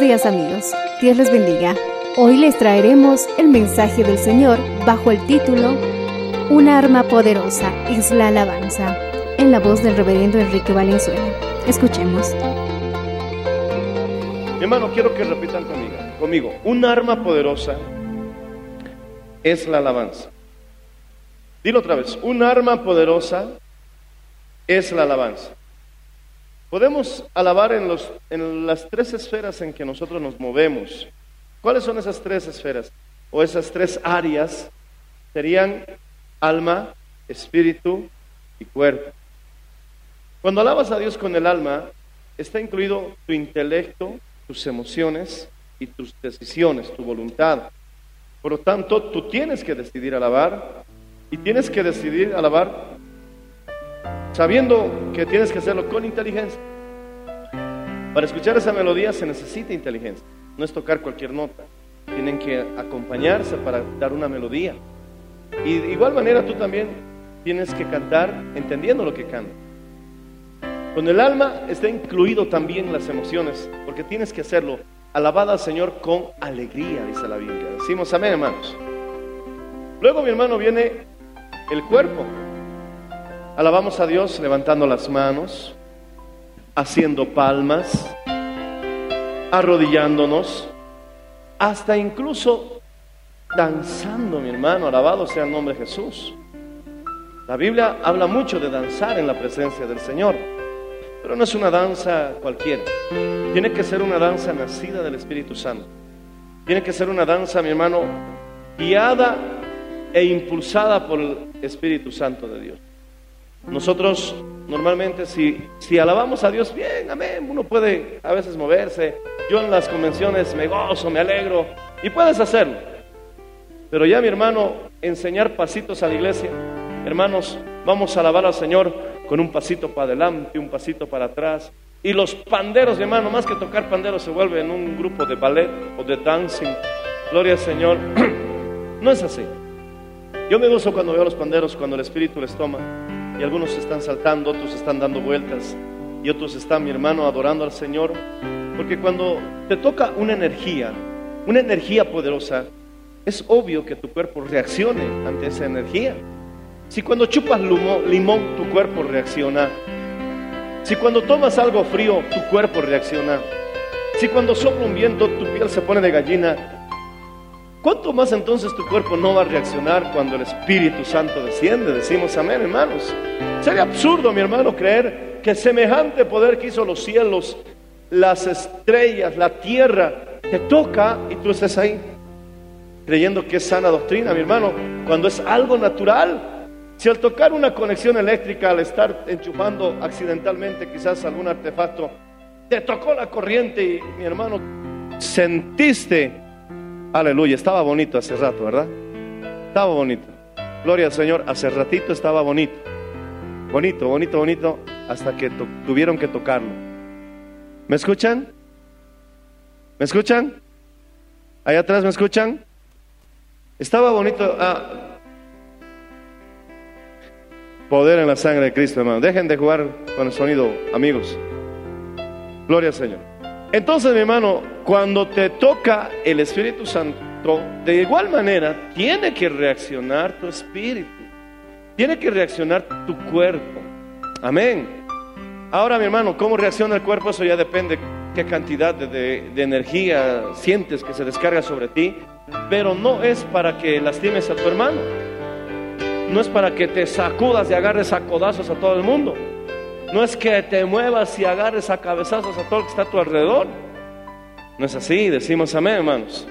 Días amigos, Dios les bendiga. Hoy les traeremos el mensaje del Señor bajo el título Una arma poderosa es la alabanza, en la voz del reverendo Enrique Valenzuela. Escuchemos. Mi hermano, quiero que repitan conmigo. Conmigo, un arma poderosa es la alabanza. Dilo otra vez, un arma poderosa es la alabanza. Podemos alabar en, los, en las tres esferas en que nosotros nos movemos. ¿Cuáles son esas tres esferas? O esas tres áreas serían alma, espíritu y cuerpo. Cuando alabas a Dios con el alma, está incluido tu intelecto, tus emociones y tus decisiones, tu voluntad. Por lo tanto, tú tienes que decidir alabar y tienes que decidir alabar sabiendo que tienes que hacerlo con inteligencia. Para escuchar esa melodía se necesita inteligencia, no es tocar cualquier nota. Tienen que acompañarse para dar una melodía. Y de igual manera tú también tienes que cantar entendiendo lo que cantas. Con el alma está incluido también las emociones, porque tienes que hacerlo. Alabada al Señor con alegría, dice la Biblia. Decimos amén, hermanos. Luego, mi hermano, viene el cuerpo. Alabamos a Dios levantando las manos, haciendo palmas, arrodillándonos, hasta incluso danzando, mi hermano. Alabado sea el nombre de Jesús. La Biblia habla mucho de danzar en la presencia del Señor. Pero no es una danza cualquiera. Tiene que ser una danza nacida del Espíritu Santo. Tiene que ser una danza, mi hermano, guiada e impulsada por el Espíritu Santo de Dios. Nosotros normalmente si, si alabamos a Dios, bien, amén, uno puede a veces moverse. Yo en las convenciones me gozo, me alegro y puedes hacerlo. Pero ya mi hermano, enseñar pasitos a la iglesia, hermanos, vamos a alabar al Señor con un pasito para adelante, un pasito para atrás. Y los panderos, mi hermano, más que tocar panderos, se vuelven un grupo de ballet o de dancing. Gloria al Señor. No es así. Yo me gozo cuando veo a los panderos, cuando el Espíritu les toma. Y algunos están saltando, otros están dando vueltas. Y otros están, mi hermano, adorando al Señor. Porque cuando te toca una energía, una energía poderosa, es obvio que tu cuerpo reaccione ante esa energía. Si cuando chupas limón tu cuerpo reacciona. Si cuando tomas algo frío tu cuerpo reacciona. Si cuando sopla un viento tu piel se pone de gallina. ¿Cuánto más entonces tu cuerpo no va a reaccionar cuando el Espíritu Santo desciende? Decimos amén, hermanos. Sería absurdo, mi hermano, creer que semejante poder que hizo los cielos, las estrellas, la tierra, te toca y tú estés ahí creyendo que es sana doctrina, mi hermano, cuando es algo natural. Si al tocar una conexión eléctrica, al estar enchufando accidentalmente quizás algún artefacto, te tocó la corriente y mi hermano, sentiste, aleluya, estaba bonito hace rato, ¿verdad? Estaba bonito. Gloria al Señor, hace ratito estaba bonito. Bonito, bonito, bonito, hasta que tuvieron que tocarlo. ¿Me escuchan? ¿Me escuchan? Allá atrás, ¿me escuchan? Estaba bonito. ah, Poder en la sangre de Cristo, hermano. Dejen de jugar con el sonido, amigos. Gloria al Señor. Entonces, mi hermano, cuando te toca el Espíritu Santo, de igual manera tiene que reaccionar tu espíritu. Tiene que reaccionar tu cuerpo. Amén. Ahora, mi hermano, ¿cómo reacciona el cuerpo? Eso ya depende qué cantidad de, de- de energía sientes que se descarga sobre ti. Pero no es para que lastimes a tu hermano. No es para que te sacudas y agarres a codazos a todo el mundo. No es que te muevas y agarres a cabezazos a todo el que está a tu alrededor. No es así, decimos amén, hermanos.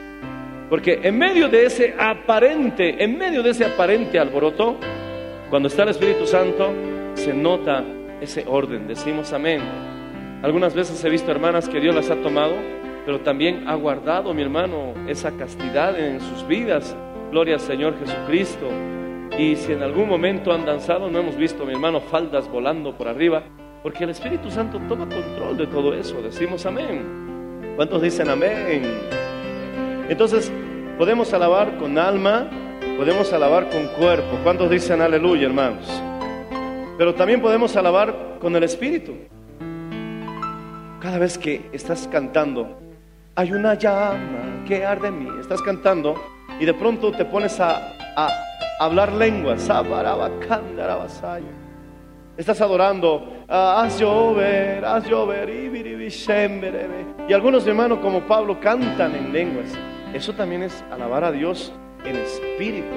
Porque en medio de ese aparente, en medio de ese aparente alboroto, cuando está el Espíritu Santo, se nota ese orden, decimos amén. Algunas veces he visto hermanas que Dios las ha tomado, pero también ha guardado, mi hermano, esa castidad en sus vidas. Gloria al Señor Jesucristo. Y si en algún momento han danzado, no hemos visto, mi hermano, faldas volando por arriba, porque el Espíritu Santo toma control de todo eso. Decimos amén. ¿Cuántos dicen amén? Entonces, podemos alabar con alma, podemos alabar con cuerpo. ¿Cuántos dicen aleluya, hermanos? Pero también podemos alabar con el Espíritu. Cada vez que estás cantando, hay una llama que arde en mí. Estás cantando y de pronto te pones a, a hablar lenguas. Estás adorando, ah, haz llover, haz llover, y algunos hermanos como Pablo cantan en lenguas. Eso también es alabar a Dios en espíritu,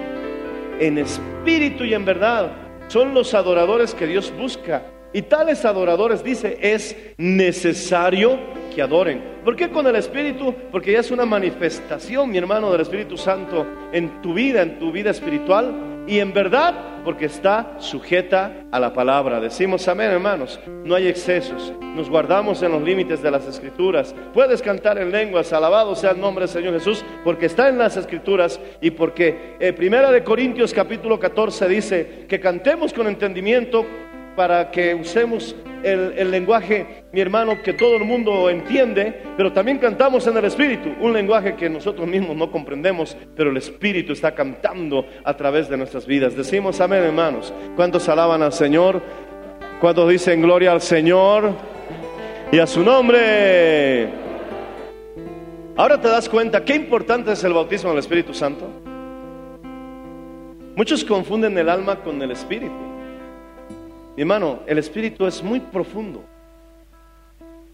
en espíritu y en verdad. Son los adoradores que Dios busca. Y tales adoradores, dice, es necesario que adoren. ¿Por qué con el Espíritu? Porque ya es una manifestación, mi hermano, del Espíritu Santo en tu vida, en tu vida espiritual. Y en verdad, porque está sujeta a la palabra. Decimos amén, hermanos. No hay excesos. Nos guardamos en los límites de las escrituras. Puedes cantar en lenguas, alabado sea el nombre del Señor Jesús, porque está en las escrituras y porque eh, Primera de Corintios capítulo 14 dice que cantemos con entendimiento para que usemos el, lenguaje, mi hermano, que todo el mundo entiende, pero también cantamos en el Espíritu, un lenguaje que nosotros mismos no comprendemos, pero el Espíritu está cantando a través de nuestras vidas. Decimos amén, hermanos. ¿Cuántos alaban al Señor? ¿Cuántos dicen gloria al Señor y a su nombre? Ahora te das cuenta qué importante es el bautismo del Espíritu Santo. Muchos confunden el alma con el Espíritu. Mi hermano, el espíritu es muy profundo.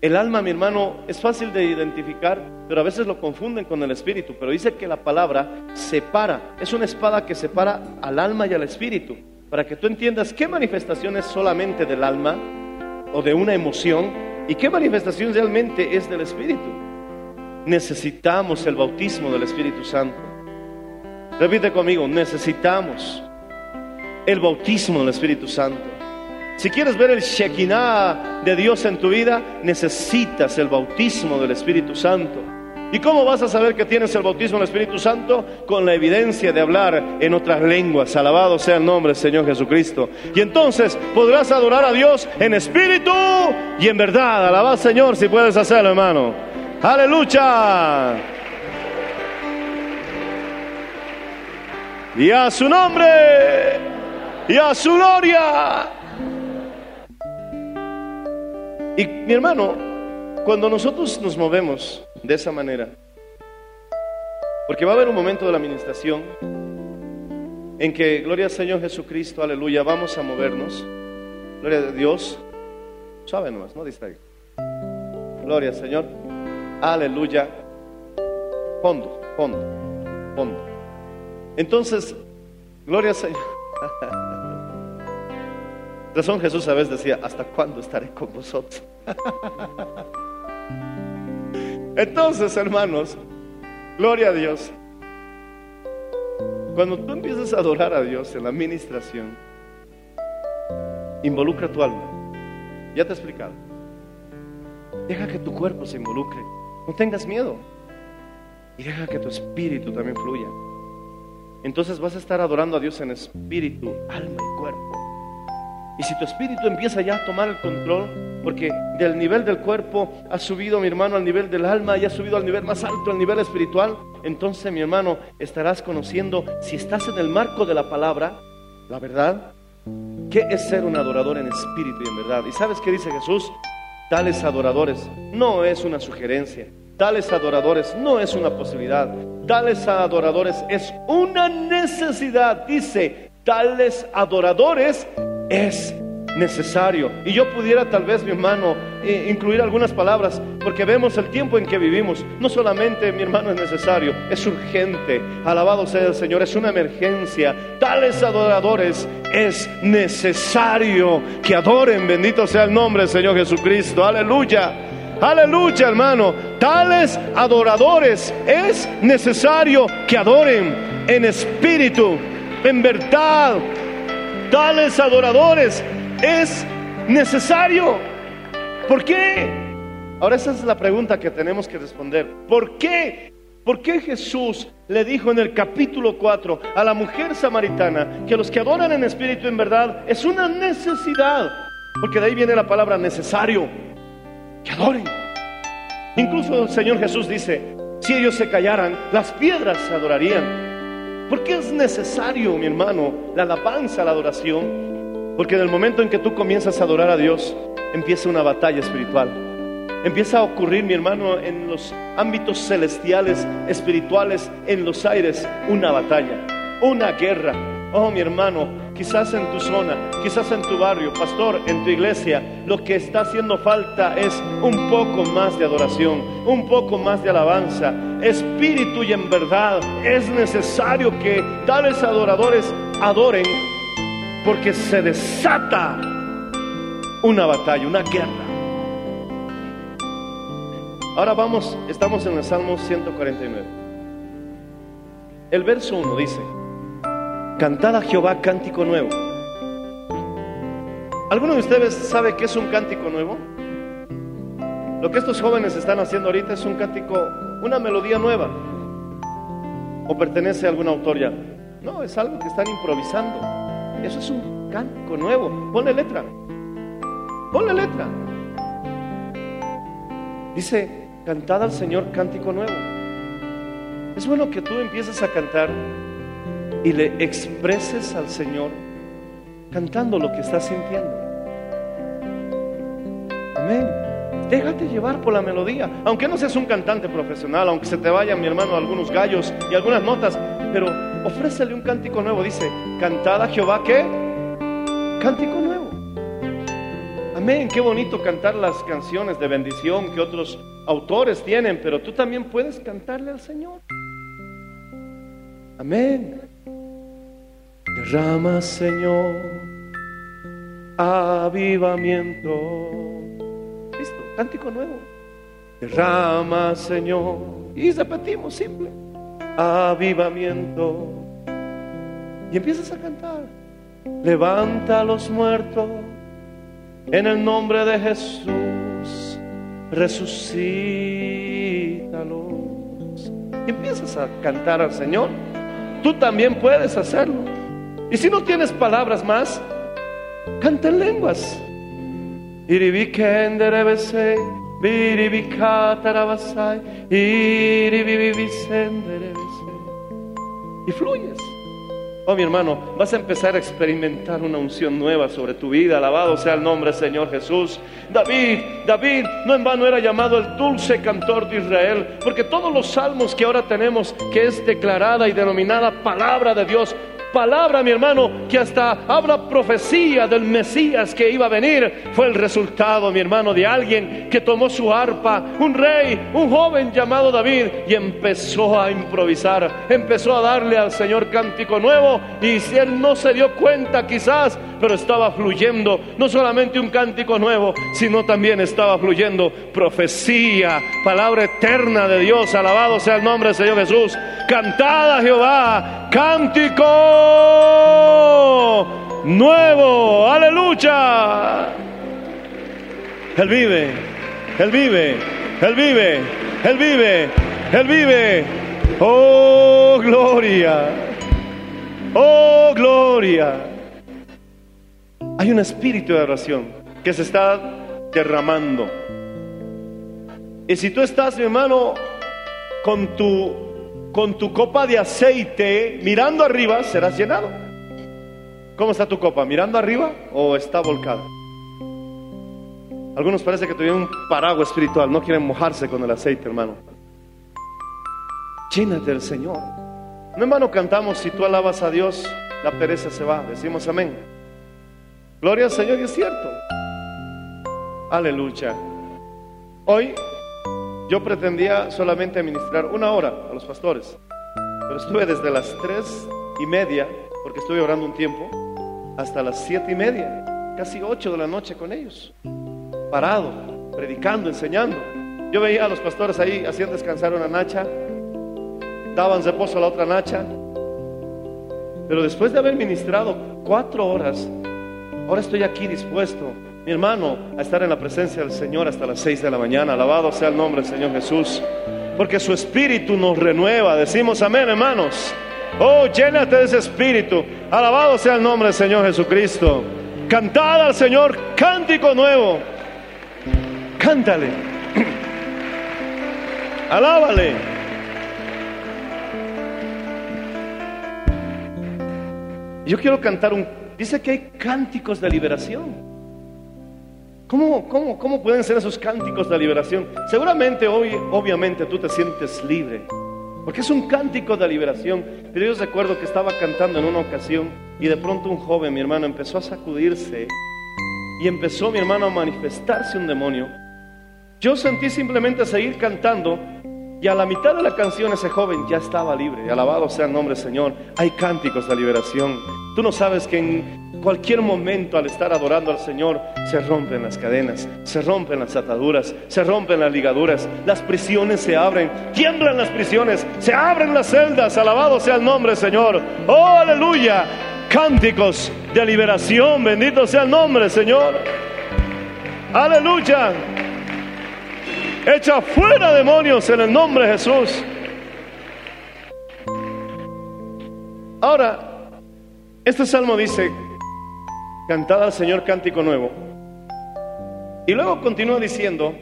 El alma, mi hermano, es fácil de identificar, pero a veces lo confunden con el espíritu. Pero dice que la palabra separa, es una espada que separa al alma y al espíritu. Para que tú entiendas qué manifestación es solamente del alma o de una emoción y qué manifestación realmente es del espíritu. Necesitamos el bautismo del Espíritu Santo. Repite conmigo, necesitamos el bautismo del Espíritu Santo. Si quieres ver el Shekinah de Dios en tu vida, necesitas el bautismo del Espíritu Santo. ¿Y cómo vas a saber que tienes el bautismo del Espíritu Santo? Con la evidencia de hablar en otras lenguas. Alabado sea el nombre del Señor Jesucristo. Y entonces podrás adorar a Dios en espíritu y en verdad. Alabado al Señor si puedes hacerlo, hermano. Aleluya. Y a su nombre. Y a su gloria. Y mi hermano, cuando nosotros nos movemos de esa manera, porque va a haber un momento de la administración en que, gloria al Señor Jesucristo, aleluya, vamos a movernos, gloria a Dios, suave nomás, no distraiga, gloria al Señor, aleluya, fondo, fondo, fondo. Entonces, gloria al Señor. Razón Jesús a veces decía, ¿hasta cuándo estaré con vosotros? Entonces, hermanos, gloria a Dios. Cuando tú empiezas a adorar a Dios en la administración, involucra tu alma. Ya te he explicado. Deja que tu cuerpo se involucre. No tengas miedo. Y deja que tu espíritu también fluya. Entonces vas a estar adorando a Dios en espíritu, alma y cuerpo. Y si tu espíritu empieza ya a tomar el control, porque del nivel del cuerpo ha subido, mi hermano, al nivel del alma y ha subido al nivel más alto, al nivel espiritual, entonces, mi hermano, estarás conociendo, si estás en el marco de la palabra, la verdad, ¿Qué es ser un adorador en espíritu y en verdad? ¿Y sabes qué dice Jesús? Tales adoradores no es una sugerencia. Tales adoradores no es una posibilidad. Tales adoradores es una necesidad. Dice, tales adoradores es necesario. Y yo pudiera tal vez, mi hermano, eh, incluir algunas palabras, porque vemos el tiempo en que vivimos. No solamente, mi hermano, es necesario, es urgente. Alabado sea el Señor, es una emergencia. Tales adoradores es necesario que adoren. Bendito sea el nombre del Señor Jesucristo. Aleluya. Aleluya, hermano. Tales adoradores es necesario que adoren en espíritu, en verdad. Tales adoradores es necesario. ¿Por qué? Ahora esa es la pregunta que tenemos que responder. ¿Por qué? ¿Por qué Jesús le dijo en el capítulo 4 a la mujer samaritana que los que adoran en espíritu en verdad es una necesidad? Porque de ahí viene la palabra necesario. Que adoren. Incluso el Señor Jesús dice, si ellos se callaran, las piedras se adorarían. ¿Por qué es necesario, mi hermano, la alabanza, la adoración? Porque en el momento en que tú comienzas a adorar a Dios, empieza una batalla espiritual. Empieza a ocurrir, mi hermano, en los ámbitos celestiales, espirituales, en los aires, una batalla, una guerra. Oh, mi hermano, quizás en tu zona, quizás en tu barrio, pastor, en tu iglesia, lo que está haciendo falta es un poco más de adoración, un poco más de alabanza, espíritu y en verdad. Es necesario que tales adoradores adoren porque se desata una batalla, una guerra. Ahora vamos, estamos en el Salmo 149. El verso 1 dice, Cantad a Jehová cántico nuevo. ¿Alguno de ustedes sabe qué es un cántico nuevo? Lo que estos jóvenes están haciendo ahorita es un cántico, una melodía nueva. ¿O pertenece a algún autor ya? No, es algo que están improvisando. Eso es un cántico nuevo. Ponle letra. Ponle letra. Dice, cantad al Señor cántico nuevo. Es bueno que tú empieces a cantar y le expreses al Señor cantando lo que estás sintiendo. Amén. Déjate llevar por la melodía, aunque no seas un cantante profesional, aunque se te vayan, mi hermano, algunos gallos y algunas notas, pero ofrécele un cántico nuevo. Dice, cantad a Jehová, ¿qué? Cántico nuevo. Amén, qué bonito cantar las canciones de bendición que otros autores tienen, pero tú también puedes cantarle al Señor. Amén. Derrama, Señor, avivamiento. Listo, cántico nuevo. Derrama, Señor. Y repetimos simple. Avivamiento. Y empiezas a cantar. Levanta a los muertos en el nombre de Jesús. Resucítalos. Y empiezas a cantar al Señor. Tú también puedes hacerlo. Y si no tienes palabras más, canta en lenguas. Y fluyes. Oh, mi hermano, vas a empezar a experimentar una unción nueva sobre tu vida. Alabado sea el nombre del Señor Jesús. David, David, no en vano era llamado el dulce cantor de Israel, porque todos los salmos que ahora tenemos, que es declarada y denominada palabra de Dios, palabra, mi hermano, que hasta habla profecía del Mesías que iba a venir, fue el resultado, mi hermano, de alguien que tomó su arpa, un rey, un joven llamado David, y empezó a improvisar, empezó a darle al Señor cántico nuevo, y si él no se dio cuenta quizás, pero estaba fluyendo no solamente un cántico nuevo, sino también estaba fluyendo profecía, palabra eterna de Dios, alabado sea el nombre del Señor Jesús, cantada Jehová, cántico nuevo, aleluya. Él vive, Él vive, Él vive, Él vive, Él vive. Oh, gloria. Oh, gloria. Hay un espíritu de oración que se está derramando. Y si tú estás, mi hermano, con tu con tu copa de aceite mirando arriba, serás llenado. ¿Cómo está tu copa? ¿Mirando arriba o está volcada? Algunos parece que tuvieron un paraguas espiritual, no quieren mojarse con el aceite, hermano. Llénate del Señor. No, hermano, cantamos, si tú alabas a Dios, la pereza se va. Decimos amén. Gloria al Señor, y es cierto. Aleluya. Hoy yo pretendía solamente ministrar una hora a los pastores, pero estuve desde las tres y media, porque estuve orando un tiempo, hasta las siete y media, casi ocho de la noche con ellos, parado, predicando, enseñando. Yo veía a los pastores ahí hacían descansar una nacha, daban reposo a la otra nacha, pero después de haber ministrado cuatro horas, ahora estoy aquí dispuesto, mi hermano, a estar en la presencia del Señor hasta las seis de la mañana. Alabado sea el nombre del Señor Jesús, porque su espíritu nos renueva. Decimos amén, hermanos. Oh, llénate de ese espíritu. Alabado sea el nombre del Señor Jesucristo. Cantad al Señor cántico nuevo. Cántale. Alábale. Yo quiero cantar un... Dice que hay cánticos de liberación. ¿Cómo, cómo, ¿Cómo pueden ser esos cánticos de liberación? Seguramente hoy, obviamente, tú te sientes libre. Porque es un cántico de liberación. Pero yo recuerdo que estaba cantando en una ocasión y de pronto un joven, mi hermano, empezó a sacudirse y empezó, mi hermano, a manifestarse un demonio. Yo sentí simplemente seguir cantando y a la mitad de la canción ese joven ya estaba libre. Alabado sea el nombre Señor. Hay cánticos de liberación. Tú no sabes que en cualquier momento al estar adorando al Señor se rompen las cadenas, se rompen las ataduras, se rompen las ligaduras, las prisiones se abren, tiemblan las prisiones, se abren las celdas. Alabado sea el nombre Señor. Oh, aleluya. Cánticos de liberación. Bendito sea el nombre Señor. Aleluya. Echa fuera demonios en el nombre de Jesús. Ahora, este salmo dice, cantad al Señor cántico nuevo. Y luego continúa diciendo,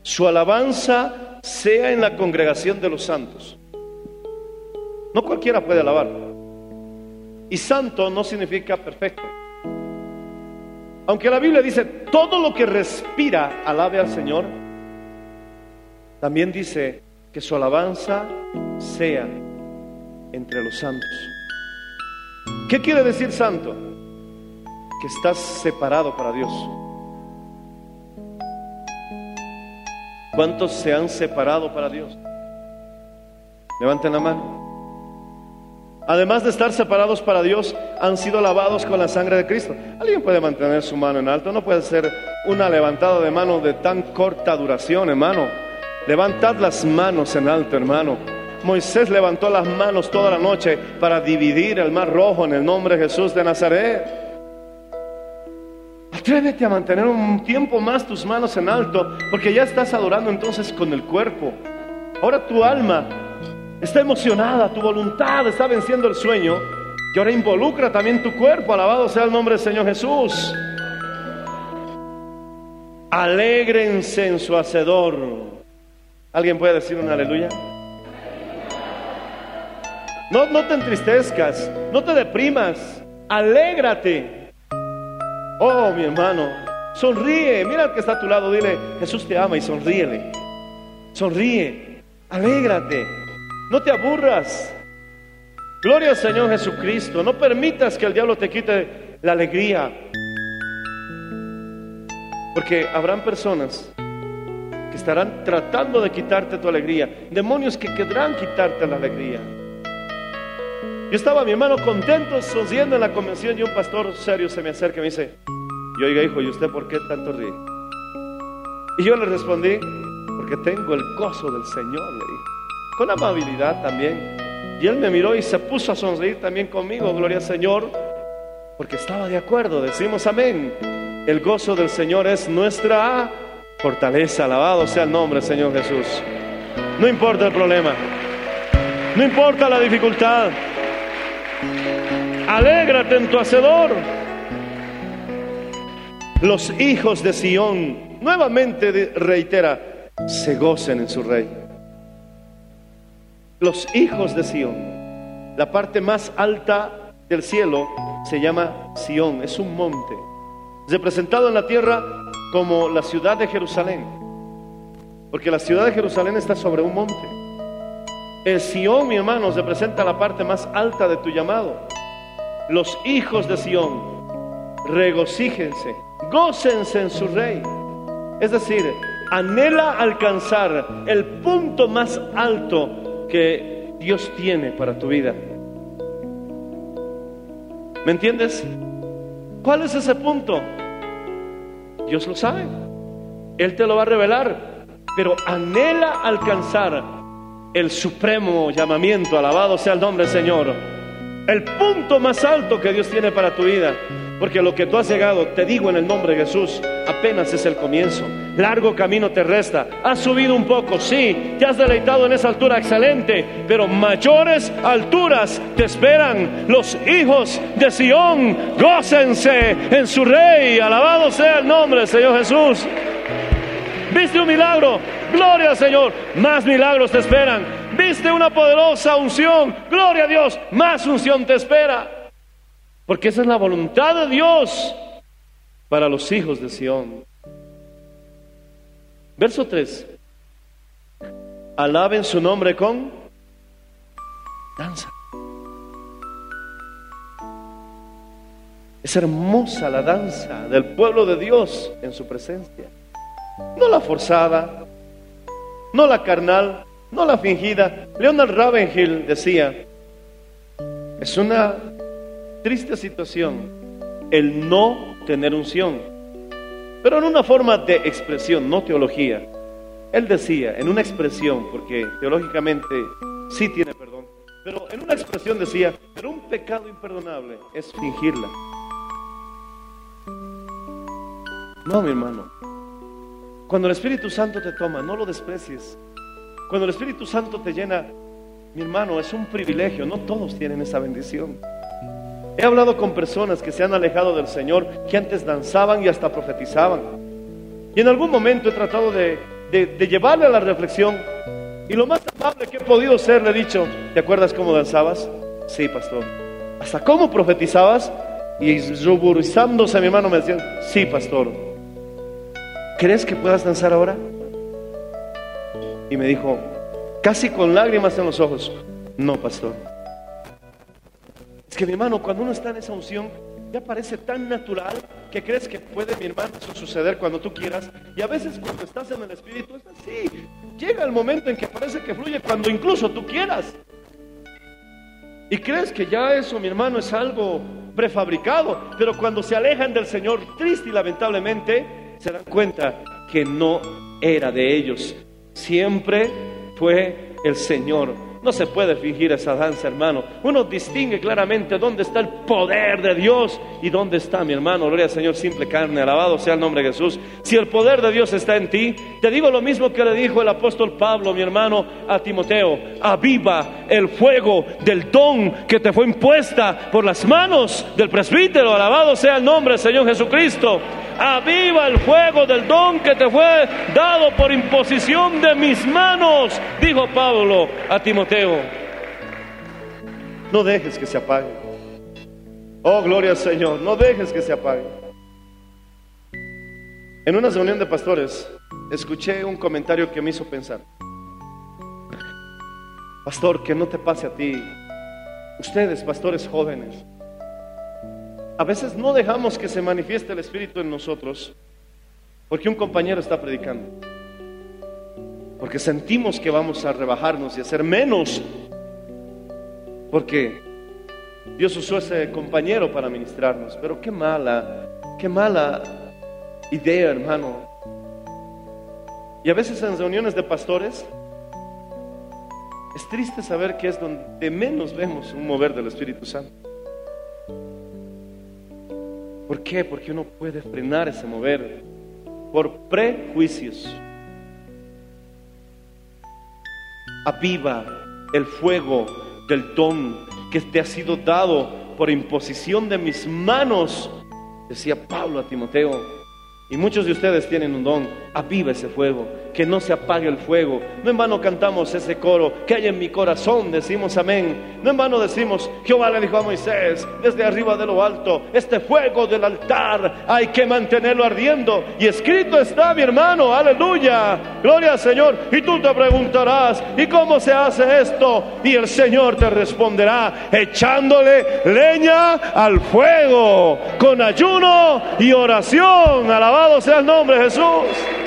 su alabanza sea en la congregación de los santos. No cualquiera puede alabar. Y santo no significa perfecto. Aunque la Biblia dice, todo lo que respira alabe al Señor, también dice que su alabanza sea entre los santos. ¿Qué quiere decir santo? Que estás separado para Dios. ¿Cuántos se han separado para Dios? Levanten la mano. Además de estar separados para Dios, han sido lavados con la sangre de Cristo. ¿Alguien puede mantener su mano en alto? No puede ser una levantada de mano de tan corta duración, hermano. Levantad las manos en alto, hermano. Moisés levantó las manos toda la noche para dividir el mar rojo en el nombre de Jesús de Nazaret. Atrévete a mantener un tiempo más tus manos en alto, porque ya estás adorando entonces con el cuerpo. Ahora tu alma está emocionada, tu voluntad está venciendo el sueño, y ahora involucra también tu cuerpo. Alabado sea el nombre del Señor Jesús. Alégrense en su hacedor. ¿Alguien puede decir un aleluya? No, no te entristezcas, no te deprimas, alégrate. Oh, mi hermano, sonríe, mira al que está a tu lado, dile, Jesús te ama y sonríele. Sonríe, alégrate, no te aburras. Gloria al Señor Jesucristo, no permitas que el diablo te quite la alegría. Porque habrán personas estarán tratando de quitarte tu alegría, demonios que querrán quitarte la alegría. Yo estaba, mi hermano, contento, sonriendo en la convención y un pastor serio se me acerca y me dice, y oiga hijo, ¿y usted por qué tanto ríe? Y yo le respondí, porque tengo el gozo del Señor, le con amabilidad también. Y él me miró y se puso a sonreír también conmigo, gloria al Señor, porque estaba de acuerdo, decimos amén. El gozo del Señor es nuestra fortaleza, alabado sea el nombre Señor Jesús. No importa el problema, no importa la dificultad, alégrate en tu hacedor. Los hijos de Sión, nuevamente reitera, se gocen en su rey. Los hijos de Sión, la parte más alta del cielo se llama Sión, es un monte, representado en la tierra como la ciudad de Jerusalén, porque la ciudad de Jerusalén está sobre un monte. El Sión, mi hermano, representa la parte más alta de tu llamado. Los hijos de Sión, regocíjense, gócense en su rey. Es decir, anhela alcanzar el punto más alto que Dios tiene para tu vida. ¿Me entiendes? ¿Cuál es ese punto? Dios lo sabe. Él te lo va a revelar. Pero anhela alcanzar el supremo llamamiento. Alabado sea el nombre del Señor. El punto más alto que Dios tiene para tu vida. Porque lo que tú has llegado, te digo en el nombre de Jesús, apenas es el comienzo. Largo camino te resta. Has subido un poco, sí. Te has deleitado en esa altura excelente. Pero mayores alturas te esperan. Los hijos de Sión, gócense en su rey. Alabado sea el nombre Señor Jesús. ¿Viste un milagro? Gloria al Señor. Más milagros te esperan. ¿Viste una poderosa unción? Gloria a Dios. Más unción te espera. Porque esa es la voluntad de Dios para los hijos de Sión. Verso 3. Alaben su nombre con danza. Es hermosa la danza del pueblo de Dios en su presencia. No la forzada, no la carnal, no la fingida. Leonard Ravenhill decía, es una triste situación el no tener unción, pero en una forma de expresión, no teología. Él decía, en una expresión, porque teológicamente sí tiene perdón, pero en una expresión decía, pero un pecado imperdonable es fingirla. No, mi hermano. Cuando el Espíritu Santo te toma, no lo desprecies. Cuando el Espíritu Santo te llena, mi hermano, es un privilegio. No todos tienen esa bendición. He hablado con personas que se han alejado del Señor, que antes danzaban y hasta profetizaban. Y en algún momento he tratado de, de- llevarle a la reflexión. Y lo más amable que he podido ser, le he dicho, ¿te acuerdas cómo danzabas? Sí, pastor. ¿Hasta cómo profetizabas? Y ruborizándose mi hermano me decían, sí, pastor. ¿Crees que puedas danzar ahora? Y me dijo, casi con lágrimas en los ojos, no, pastor. Es que mi hermano, cuando uno está en esa unción, ya parece tan natural que crees que puede, mi hermano, eso suceder cuando tú quieras. Y a veces cuando estás en el Espíritu es así. Llega el momento en que parece que fluye cuando incluso tú quieras. Y crees que ya eso, mi hermano, es algo prefabricado. Pero cuando se alejan del Señor, triste y lamentablemente, se dan cuenta que no era de ellos. Siempre fue el Señor. No se puede fingir esa danza, hermano. Uno distingue claramente dónde está el poder de Dios y dónde está, mi hermano. Gloria al Señor, simple carne. Alabado sea el nombre de Jesús. Si el poder de Dios está en ti, te digo lo mismo que le dijo el apóstol Pablo, mi hermano, a Timoteo. Aviva el fuego del don que te fue impuesta por las manos del presbítero. Alabado sea el nombre del Señor Jesucristo. Aviva el fuego del don que te fue dado por imposición de mis manos, dijo Pablo a Timoteo. No dejes que se apague. Oh, gloria al Señor, no dejes que se apague. En una reunión de pastores, escuché un comentario que me hizo pensar. Pastor, que no te pase a ti. Ustedes, pastores jóvenes, a veces no dejamos que se manifieste el Espíritu en nosotros porque un compañero está predicando. Porque sentimos que vamos a rebajarnos y a menos. Porque Dios usó ese compañero para ministrarnos. Pero qué mala, qué mala idea, hermano. Y a veces en reuniones de pastores es triste saber que es donde menos vemos un mover del Espíritu Santo. ¿Por qué? Porque uno puede frenar ese mover por prejuicios. Aviva el fuego del don que te ha sido dado por imposición de mis manos, decía Pablo a Timoteo. Y muchos de ustedes tienen un don. Aviva ese fuego. Que no se apague el fuego. No en vano cantamos ese coro que hay en mi corazón, decimos amén. No en vano decimos, Jehová le dijo a Moisés, desde arriba de lo alto, este fuego del altar hay que mantenerlo ardiendo. Y escrito está, mi hermano, aleluya, gloria al Señor. Y tú te preguntarás, ¿y cómo se hace esto? Y el Señor te responderá, echándole leña al fuego, con ayuno y oración. Alabado sea el nombre de Jesús.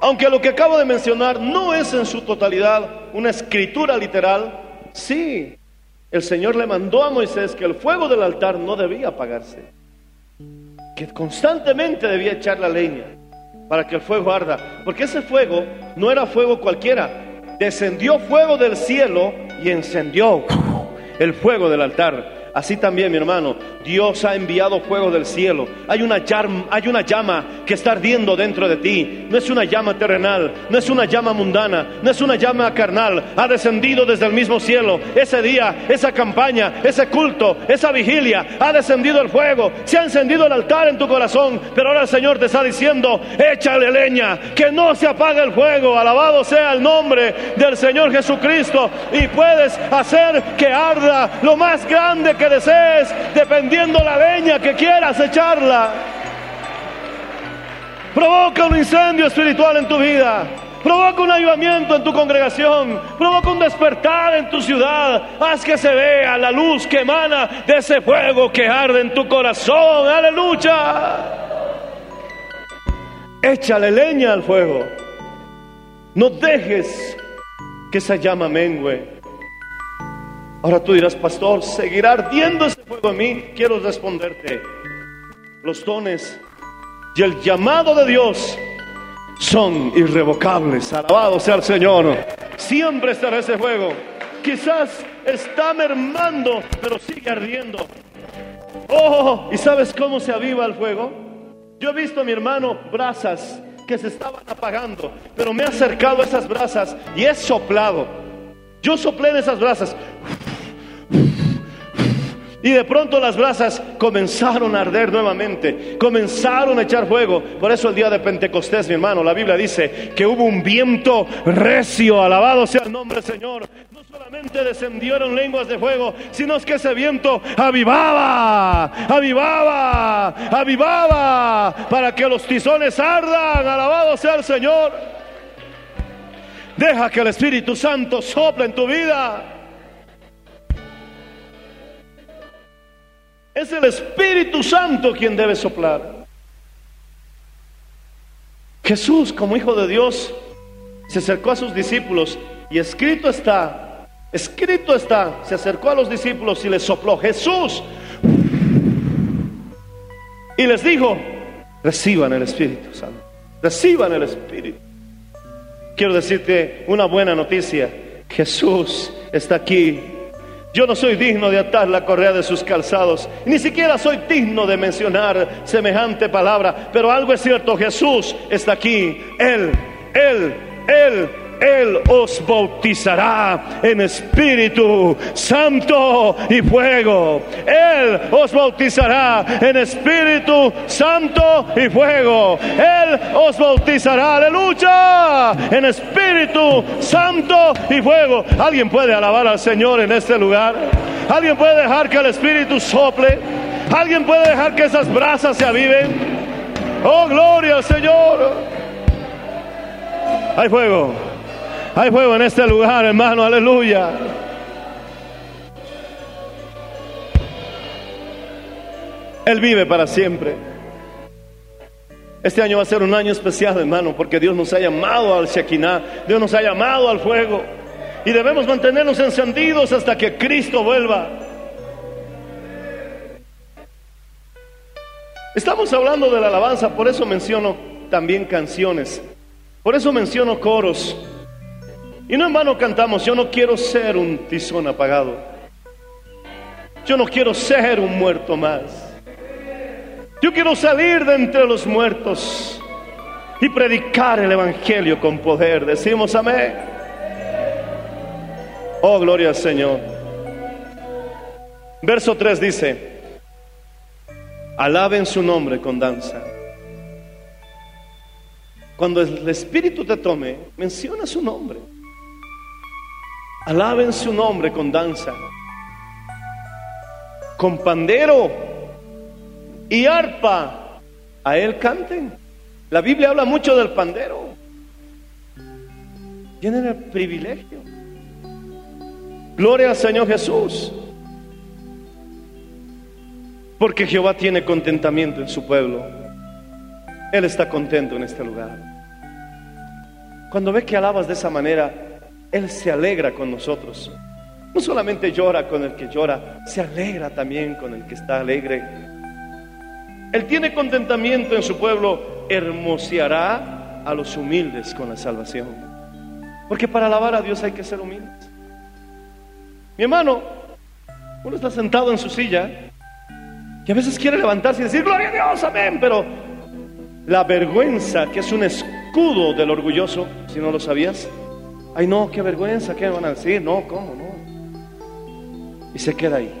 Aunque lo que acabo de mencionar no es en su totalidad una escritura literal, sí, el Señor le mandó a Moisés que el fuego del altar no debía apagarse, que constantemente debía echar la leña para que el fuego arda, porque ese fuego no era fuego cualquiera, descendió fuego del cielo y encendió el fuego del altar. Así también, mi hermano, Dios ha enviado fuego del cielo. Hay una, llama, que está ardiendo dentro de ti. No es una llama terrenal, no es una llama mundana, no es una llama carnal. Ha descendido desde el mismo cielo. Ese día, esa campaña, ese culto, esa vigilia, ha descendido el fuego. Se ha encendido el altar en tu corazón. Pero ahora el Señor te está diciendo, échale leña, que no se apague el fuego. Alabado sea el nombre del Señor Jesucristo. Y puedes hacer que arda lo más grande que desees, dependiendo la leña que quieras echarla. Provoca un incendio espiritual en tu vida. Provoca un avivamiento en tu congregación. Provoca un despertar en tu ciudad. Haz que se vea la luz que emana de ese fuego que arde en tu corazón. Aleluya. Échale leña al fuego. No dejes que esa llama mengue. Ahora tú dirás, pastor, ¿seguirá ardiendo ese fuego en mí? Quiero responderte. Los dones y el llamado de Dios son irrevocables. Alabado sea el Señor. Siempre estará ese fuego. Quizás está mermando, pero sigue ardiendo. Oh, ¿y sabes cómo se aviva el fuego? Yo he visto a mi hermano brasas que se estaban apagando, pero me he acercado a esas brasas y he soplado. Yo soplé en esas brasas. Y de pronto las brasas comenzaron a arder nuevamente, comenzaron a echar fuego. Por eso el día de Pentecostés, mi hermano, la Biblia dice que hubo un viento recio, alabado sea el nombre del Señor. No solamente descendieron lenguas de fuego, sino que ese viento avivaba, avivaba, avivaba, para que los tizones ardan, alabado sea el Señor. Deja que el Espíritu Santo sople en tu vida. Es el Espíritu Santo quien debe soplar. Jesús, como Hijo de Dios, se acercó a sus discípulos y escrito está, escrito está, se acercó a los discípulos y les sopló Jesús. Y les dijo, reciban el Espíritu Santo, reciban el Espíritu. Quiero decirte una buena noticia, Jesús está aquí yo no soy digno de atar la correa de sus calzados, ni siquiera soy digno de mencionar semejante palabra, pero algo es cierto, Jesús está aquí, Él, Él, Él él os bautizará en Espíritu Santo y fuego. Él os bautizará en Espíritu Santo y fuego. Él os bautizará, aleluya, en Espíritu Santo y fuego. ¿Alguien puede alabar al Señor en este lugar? ¿Alguien puede dejar que el Espíritu sople? ¿Alguien puede dejar que esas brasas se aviven? Oh, gloria al Señor. Hay fuego. Hay fuego en este lugar, hermano, aleluya. Él vive para siempre. Este año va a ser un año especial, hermano, porque Dios nos ha llamado al Shekinah, Dios nos ha llamado al fuego. Y debemos mantenernos encendidos hasta que Cristo vuelva. Estamos hablando de la alabanza, por eso menciono también canciones. Por eso menciono coros. Y no en vano cantamos, yo no quiero ser un tizón apagado. Yo no quiero ser un muerto más. Yo quiero salir de entre los muertos y predicar el Evangelio con poder. Decimos amén. Oh, gloria al Señor. Verso 3 dice, Alaben su nombre con danza. Cuando el Espíritu te tome, menciona su nombre. Alaben su nombre con danza, con pandero y arpa. A Él canten. La Biblia habla mucho del pandero. Tienen el privilegio. Gloria al Señor Jesús. Porque Jehová tiene contentamiento en su pueblo. Él está contento en este lugar. Cuando ve que alabas de esa manera, Él se alegra con nosotros. No solamente llora con el que llora, se alegra también con el que está alegre. Él tiene contentamiento en su pueblo, hermoseará a los humildes con la salvación. Porque para alabar a Dios hay que ser humildes. Mi hermano, uno está sentado en su silla y a veces quiere levantarse y decir, gloria a Dios, amén, pero la vergüenza, que es un escudo del orgulloso, si no lo sabías, ay no, qué vergüenza, ¿qué van a decir? No, ¿cómo? No. Y se queda ahí.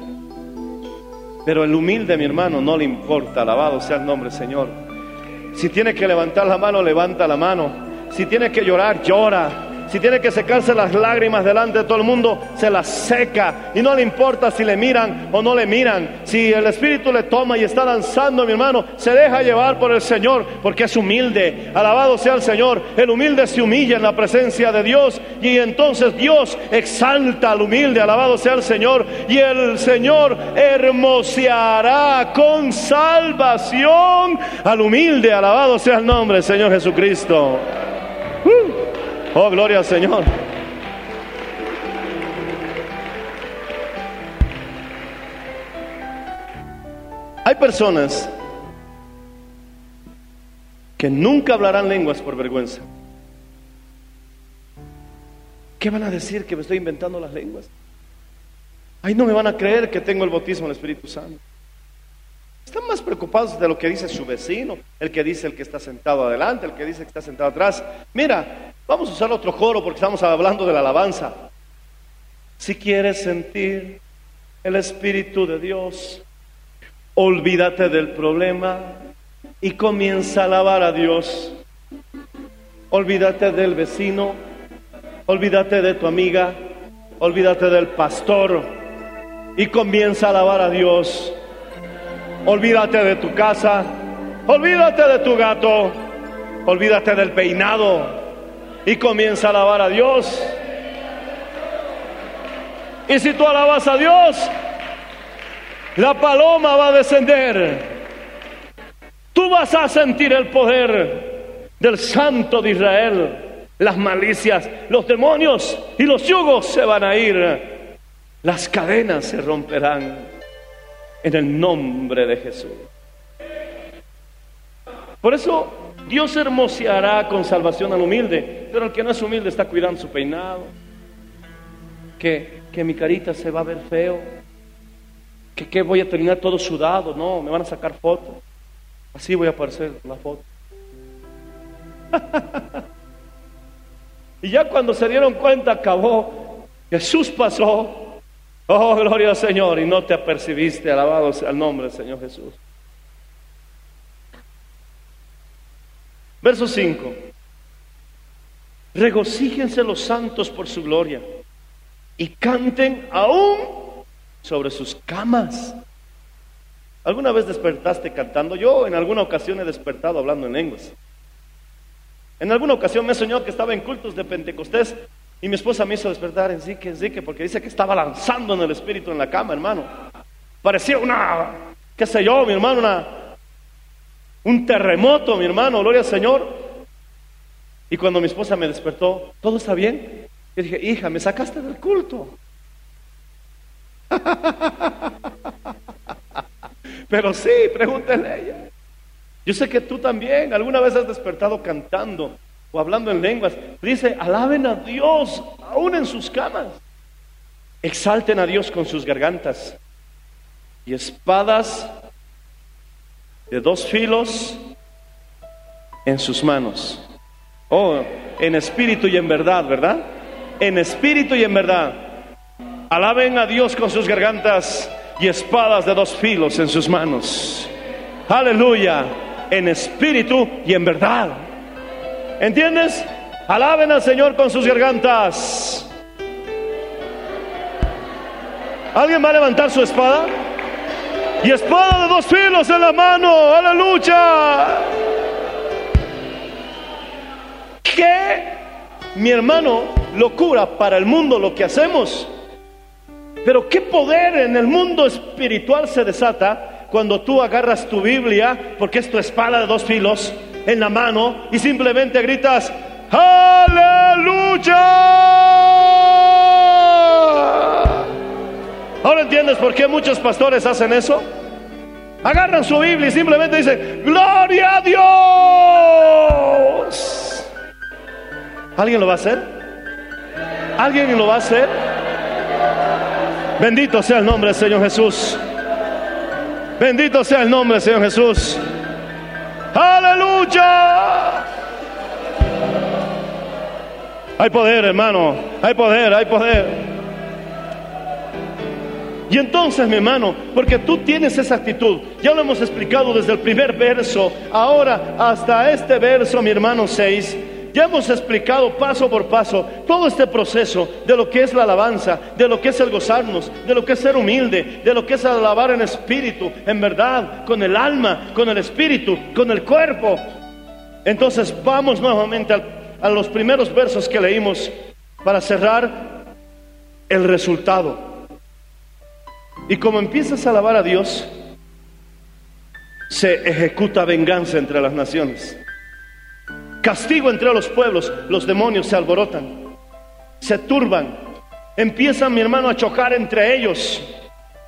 Pero el humilde, mi hermano, no le importa, alabado sea el nombre Señor. Si tiene que levantar la mano, levanta la mano. Si tiene que llorar, llora. Si tiene que secarse las lágrimas delante de todo el mundo, se las seca. Y no le importa si le miran o no le miran. Si el Espíritu le toma y está danzando, mi hermano, se deja llevar por el Señor porque es humilde. Alabado sea el Señor. El humilde se humilla en la presencia de Dios. Y entonces Dios exalta al humilde. Alabado sea el Señor. Y el Señor hermoseará con salvación al humilde. Alabado sea el nombre del Señor Jesucristo. Uh. Oh, gloria al Señor. Hay personas que nunca hablarán lenguas por vergüenza. ¿Qué van a decir que me estoy inventando las lenguas? Ahí no me van a creer que tengo el bautismo del Espíritu Santo. Están más preocupados de lo que dice su vecino, el que dice el que está sentado adelante, el que dice que está sentado atrás. Mira, vamos a usar otro coro porque estamos hablando de la alabanza. Si quieres sentir el Espíritu de Dios, olvídate del problema y comienza a alabar a Dios. Olvídate del vecino, olvídate de tu amiga, olvídate del pastor y comienza a alabar a Dios. Olvídate de tu casa, olvídate de tu gato, olvídate del peinado y comienza a alabar a Dios. Y si tú alabas a Dios, la paloma va a descender. Tú vas a sentir el poder del Santo de Israel. Las malicias, los demonios y los yugos se van a ir. Las cadenas se romperán en el nombre de Jesús. Por eso Dios hermoseará con salvación al humilde, pero el que no es humilde está cuidando su peinado, que, que mi carita se va a ver feo, que, que voy a terminar todo sudado, no, me van a sacar fotos, así voy a aparecer la foto. y ya cuando se dieron cuenta acabó, Jesús pasó Oh, gloria al Señor, y no te apercibiste, alabado sea el nombre del Señor Jesús. Verso 5. Regocíjense los santos por su gloria y canten aún sobre sus camas. ¿Alguna vez despertaste cantando? Yo en alguna ocasión he despertado hablando en lenguas. En alguna ocasión me soñado que estaba en cultos de Pentecostés y mi esposa me hizo despertar en zique, en zique, porque dice que estaba lanzando en el espíritu en la cama, hermano. Parecía una, qué sé yo, mi hermano, una, un terremoto, mi hermano, gloria al Señor. Y cuando mi esposa me despertó, ¿todo está bien? Yo dije, hija, me sacaste del culto. Pero sí, pregúntele a ella. Yo sé que tú también alguna vez has despertado cantando o hablando en lenguas. Dice, alaben a Dios aún en sus camas. Exalten a Dios con sus gargantas. Y espadas de dos filos en sus manos. Oh, en espíritu y en verdad, ¿verdad? En espíritu y en verdad. Alaben a Dios con sus gargantas y espadas de dos filos en sus manos. aleluya, en espíritu y en verdad. ¿Entiendes? Alaben al Señor con sus gargantas. ¿Alguien va a levantar su espada? Y espada de dos filos en la mano, aleluya. ¿Qué, mi hermano, locura para el mundo lo que hacemos? Pero qué poder en el mundo espiritual se desata cuando tú agarras tu Biblia, porque es tu espada de dos filos, en la mano y simplemente gritas, aleluya. ¿Ahora entiendes por qué muchos pastores hacen eso? Agarran su Biblia y simplemente dicen, gloria a Dios. ¿Alguien lo va a hacer? ¿Alguien lo va a hacer? Bendito sea el nombre del Señor Jesús. Bendito sea el nombre Señor Jesús. Aleluya. Hay poder, hermano. Hay poder, hay poder. Y entonces, mi hermano, porque tú tienes esa actitud, ya lo hemos explicado desde el primer verso, ahora hasta este verso, mi hermano 6, ya hemos explicado paso por paso todo este proceso de lo que es la alabanza, de lo que es el gozarnos, de lo que es ser humilde, de lo que es alabar en espíritu, en verdad, con el alma, con el espíritu, con el cuerpo. Entonces vamos nuevamente a, a los primeros versos que leímos para cerrar el resultado. Y como empiezas a alabar a Dios, se ejecuta venganza entre las naciones. Castigo entre los pueblos, los demonios se alborotan, se turban, empiezan mi hermano a chocar entre ellos,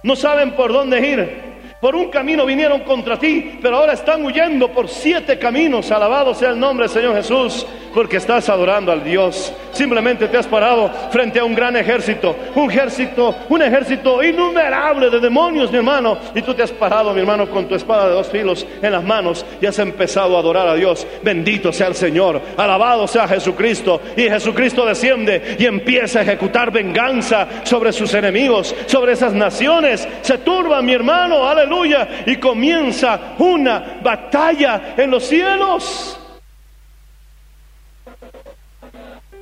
no saben por dónde ir. Por un camino vinieron contra ti, pero ahora están huyendo por siete caminos. Alabado sea el nombre del Señor Jesús, porque estás adorando al Dios. Simplemente te has parado frente a un gran ejército, un ejército, un ejército innumerable de demonios, mi hermano. Y tú te has parado, mi hermano, con tu espada de dos filos en las manos y has empezado a adorar a Dios. Bendito sea el Señor, alabado sea Jesucristo. Y Jesucristo desciende y empieza a ejecutar venganza sobre sus enemigos, sobre esas naciones. Se turba, mi hermano, aleluya. Y comienza una batalla en los cielos.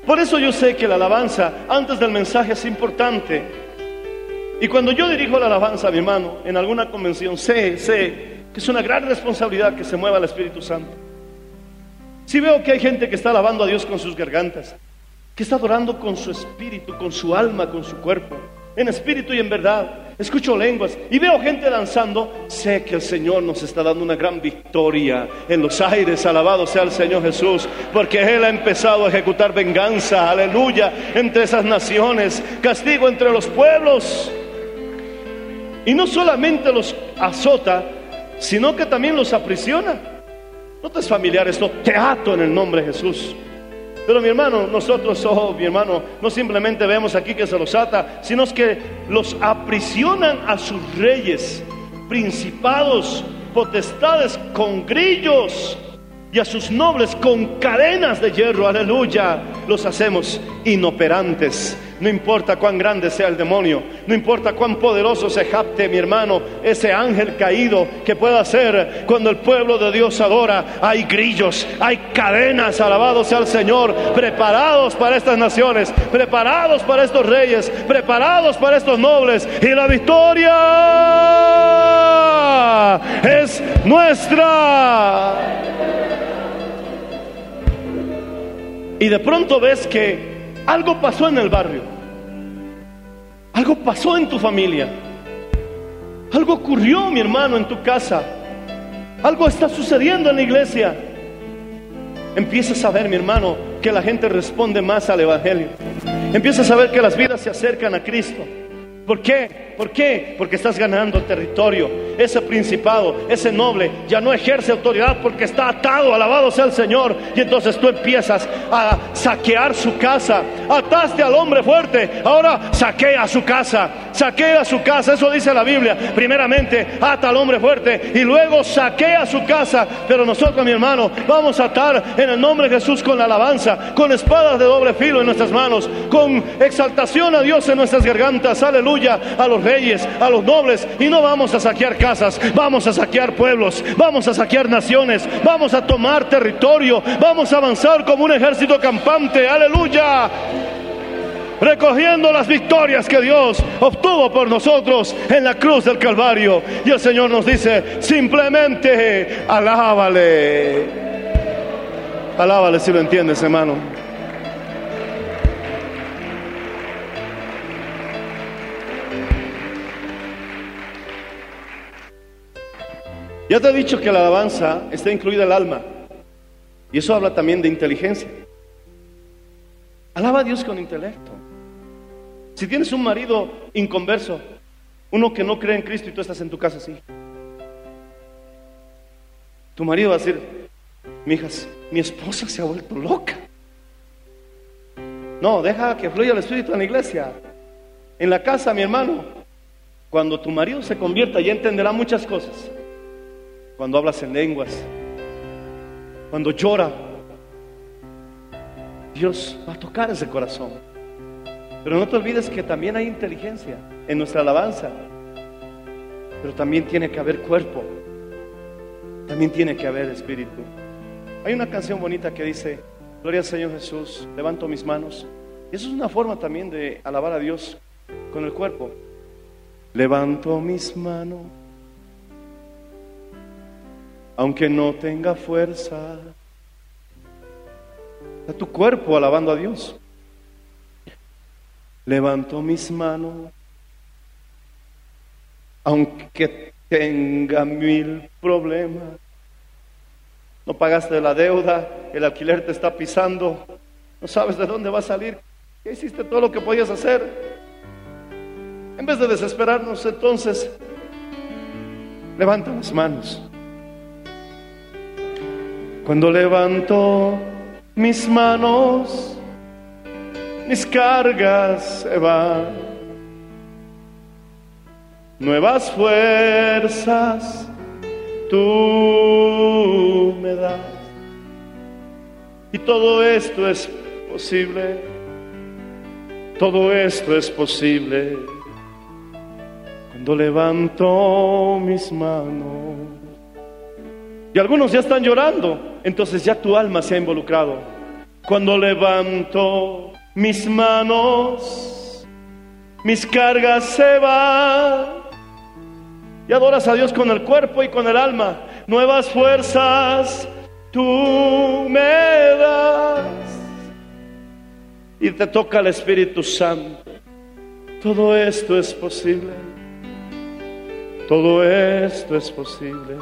Por eso yo sé que la alabanza antes del mensaje es importante. Y cuando yo dirijo la alabanza, mi hermano, en alguna convención, sé, sé que es una gran responsabilidad que se mueva el Espíritu Santo. Si veo que hay gente que está alabando a Dios con sus gargantas, que está adorando con su espíritu, con su alma, con su cuerpo, en espíritu y en verdad. Escucho lenguas y veo gente danzando. Sé que el Señor nos está dando una gran victoria en los aires. Alabado sea el Señor Jesús, porque Él ha empezado a ejecutar venganza, aleluya, entre esas naciones, castigo entre los pueblos. Y no solamente los azota, sino que también los aprisiona. No te es familiar esto, te ato en el nombre de Jesús. Pero mi hermano, nosotros, oh mi hermano, no simplemente vemos aquí que se los ata, sino que los aprisionan a sus reyes, principados, potestades con grillos y a sus nobles con cadenas de hierro, aleluya, los hacemos inoperantes. No importa cuán grande sea el demonio, no importa cuán poderoso se japte mi hermano, ese ángel caído que pueda ser cuando el pueblo de Dios adora. Hay grillos, hay cadenas, alabado sea el Señor, preparados para estas naciones, preparados para estos reyes, preparados para estos nobles. Y la victoria es nuestra. Y de pronto ves que algo pasó en el barrio. Algo pasó en tu familia. Algo ocurrió, mi hermano, en tu casa. Algo está sucediendo en la iglesia. Empiezas a ver, mi hermano, que la gente responde más al Evangelio. Empiezas a ver que las vidas se acercan a Cristo. ¿Por qué? ¿Por qué? Porque estás ganando territorio. Ese principado, ese noble, ya no ejerce autoridad porque está atado, alabado sea el Señor. Y entonces tú empiezas a saquear su casa. Ataste al hombre fuerte, ahora saquea su casa. Saquea su casa, eso dice la Biblia. Primeramente ata al hombre fuerte y luego saquea su casa. Pero nosotros, mi hermano, vamos a atar en el nombre de Jesús con la alabanza, con espadas de doble filo en nuestras manos, con exaltación a Dios en nuestras gargantas, aleluya, a los reyes, a los nobles. Y no vamos a saquear casas, vamos a saquear pueblos, vamos a saquear naciones, vamos a tomar territorio, vamos a avanzar como un ejército campante, aleluya recogiendo las victorias que Dios obtuvo por nosotros en la cruz del Calvario. Y el Señor nos dice, simplemente alábale. Alábale si lo entiendes, hermano. Ya te he dicho que la alabanza está incluida el alma. Y eso habla también de inteligencia. Alaba a Dios con intelecto. Si tienes un marido inconverso, uno que no cree en Cristo y tú estás en tu casa así, tu marido va a decir, mijas, mi esposa se ha vuelto loca. No, deja que fluya el Espíritu en la iglesia. En la casa, mi hermano, cuando tu marido se convierta, ya entenderá muchas cosas. Cuando hablas en lenguas, cuando llora, Dios va a tocar ese corazón. Pero no te olvides que también hay inteligencia en nuestra alabanza. Pero también tiene que haber cuerpo. También tiene que haber espíritu. Hay una canción bonita que dice, Gloria al Señor Jesús, levanto mis manos. Eso es una forma también de alabar a Dios con el cuerpo. Levanto mis manos, aunque no tenga fuerza. Está tu cuerpo alabando a Dios. Levanto mis manos, aunque tenga mil problemas. No pagaste la deuda, el alquiler te está pisando, no sabes de dónde va a salir. Ya hiciste todo lo que podías hacer. En vez de desesperarnos, entonces, levanta las manos. Cuando levanto mis manos, mis cargas se van. Nuevas fuerzas tú me das. Y todo esto es posible. Todo esto es posible cuando levanto mis manos. Y algunos ya están llorando, entonces ya tu alma se ha involucrado. Cuando levanto mis manos, mis cargas se van. Y adoras a Dios con el cuerpo y con el alma. Nuevas fuerzas tú me das. Y te toca el Espíritu Santo. Todo esto es posible. Todo esto es posible.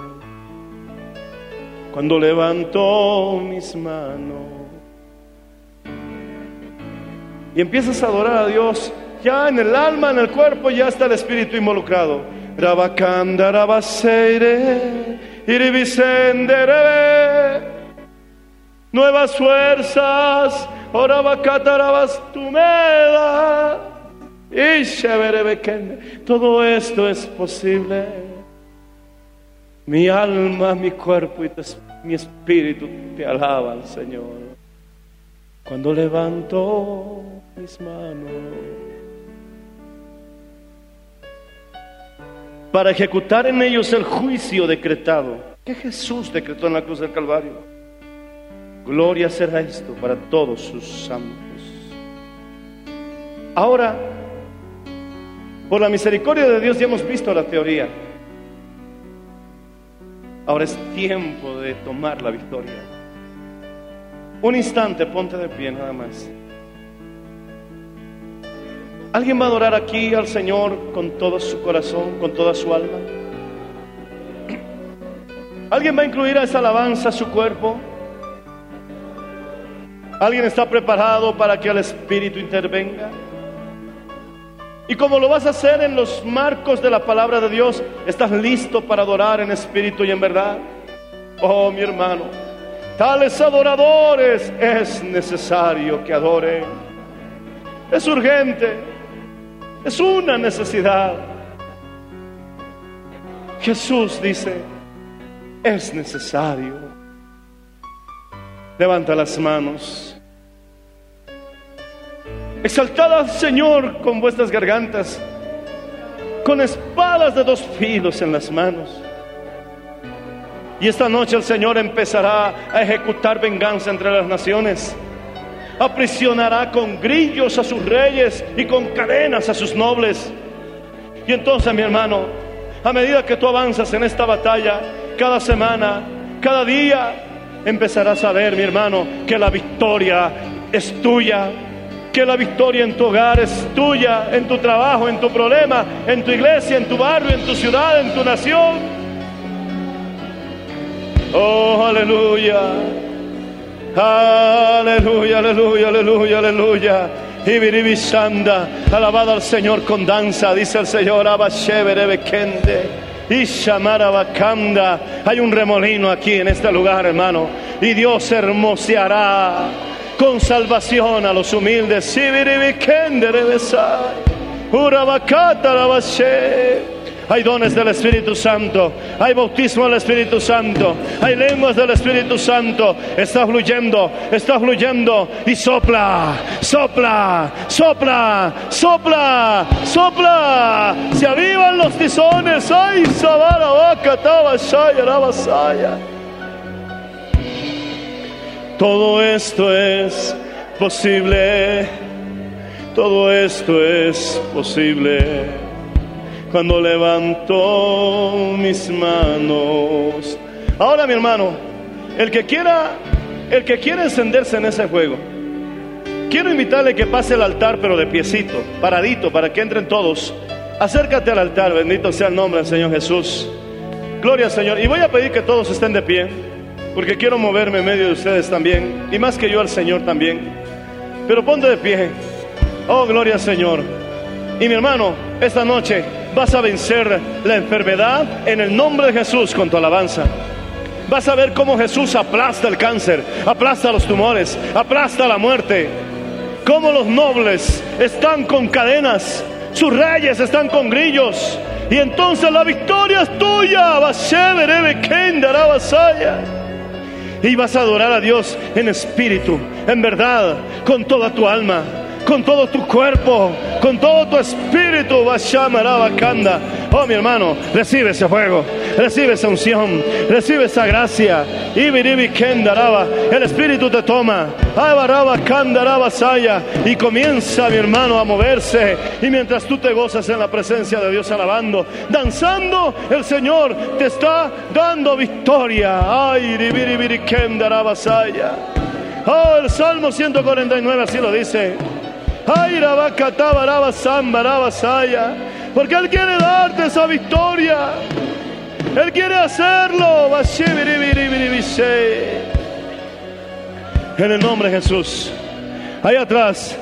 Cuando levanto mis manos y empiezas a adorar a Dios, ya en el alma, en el cuerpo, ya está el Espíritu involucrado. Nuevas fuerzas. Y. Todo esto es posible. Mi alma, mi cuerpo y mi espíritu te alaban, Señor. Cuando levanto mis manos. para ejecutar en ellos el juicio decretado que Jesús decretó en la cruz del Calvario. Gloria será esto para todos sus santos. Ahora, por la misericordia de Dios ya hemos visto la teoría. Ahora es tiempo de tomar la victoria. Un instante, ponte de pie nada más. ¿Alguien va a adorar aquí al Señor con todo su corazón, con toda su alma? ¿Alguien va a incluir a esa alabanza su cuerpo? ¿Alguien está preparado para que el Espíritu intervenga? Y como lo vas a hacer en los marcos de la palabra de Dios, ¿estás listo para adorar en espíritu y en verdad? Oh, mi hermano, tales adoradores es necesario que adoren. Es urgente. Es una necesidad. Jesús dice, es necesario. Levanta las manos. Exaltad al Señor con vuestras gargantas, con espadas de dos filos en las manos. Y esta noche el Señor empezará a ejecutar venganza entre las naciones. Aprisionará con grillos a sus reyes y con cadenas a sus nobles. Y entonces, mi hermano, a medida que tú avanzas en esta batalla, cada semana, cada día, empezarás a ver, mi hermano, que la victoria es tuya, que la victoria en tu hogar es tuya, en tu trabajo, en tu problema, en tu iglesia, en tu barrio, en tu ciudad, en tu nación. Oh, aleluya. Aleluya, aleluya, aleluya, aleluya. Ibiribisanda, alabado al Señor con danza, dice el Señor, Abashevere Bekende. Y Shamarabakanda. Hay un remolino aquí en este lugar, hermano. Y Dios hermoseará con salvación a los humildes. Sibiribikende. Urabakata Rabashe. Hay dones del Espíritu Santo, hay bautismo del Espíritu Santo, hay lenguas del Espíritu Santo. Está fluyendo, está fluyendo y sopla, sopla, sopla, sopla, sopla. Se avivan los tizones. Ay, sabara, vaca, tabashaya, rabasaya. Todo esto es posible, todo esto es posible cuando levanto mis manos. Ahora, mi hermano, el que quiera, el que quiera encenderse en ese juego, quiero invitarle que pase al altar, pero de piecito, paradito, para que entren todos. Acércate al altar, bendito sea el nombre del Señor Jesús. Gloria al Señor. Y voy a pedir que todos estén de pie, porque quiero moverme en medio de ustedes también, y más que yo al Señor también. Pero ponte de pie. Oh, gloria al Señor. Y mi hermano, esta noche vas a vencer la enfermedad en el nombre de Jesús con tu alabanza. Vas a ver cómo Jesús aplasta el cáncer, aplasta los tumores, aplasta la muerte. Cómo los nobles están con cadenas, sus reyes están con grillos. Y entonces la victoria es tuya. Y vas a adorar a Dios en espíritu, en verdad, con toda tu alma con todo tu cuerpo, con todo tu espíritu. Bashamarabakanda. Oh, mi hermano, recibe ese fuego, recibe esa unción, recibe esa gracia. El espíritu te toma. Y comienza, mi hermano, a moverse. Y mientras tú te gozas en la presencia de Dios alabando, danzando, el Señor te está dando victoria. Ay. Oh, el Salmo 149 así lo dice. Porque Él quiere darte esa victoria. Él quiere hacerlo. En el nombre de Jesús. Ahí atrás.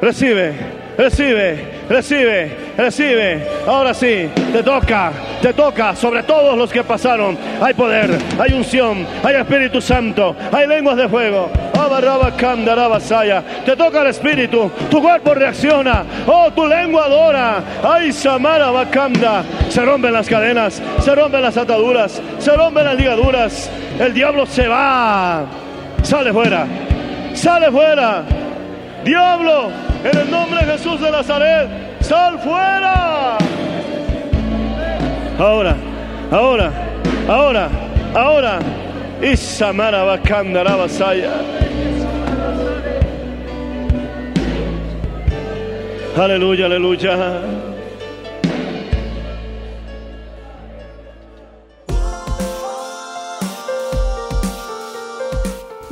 Recibe, recibe, recibe, recibe. Ahora sí, te toca, te toca sobre todos los que pasaron. Hay poder, hay unción, hay Espíritu Santo, hay lenguas de fuego. Te toca el Espíritu, tu cuerpo reacciona. Oh, tu lengua adora. Ay, Samara Bakanda. Se rompen las cadenas, se rompen las ataduras, se rompen las ligaduras. El diablo se va. Sale fuera, sale fuera. Diablo, en el nombre de Jesús de Nazaret, sal fuera. Ahora, ahora, ahora, ahora. Isamara Bakanda Rabasaya. Aleluya, aleluya.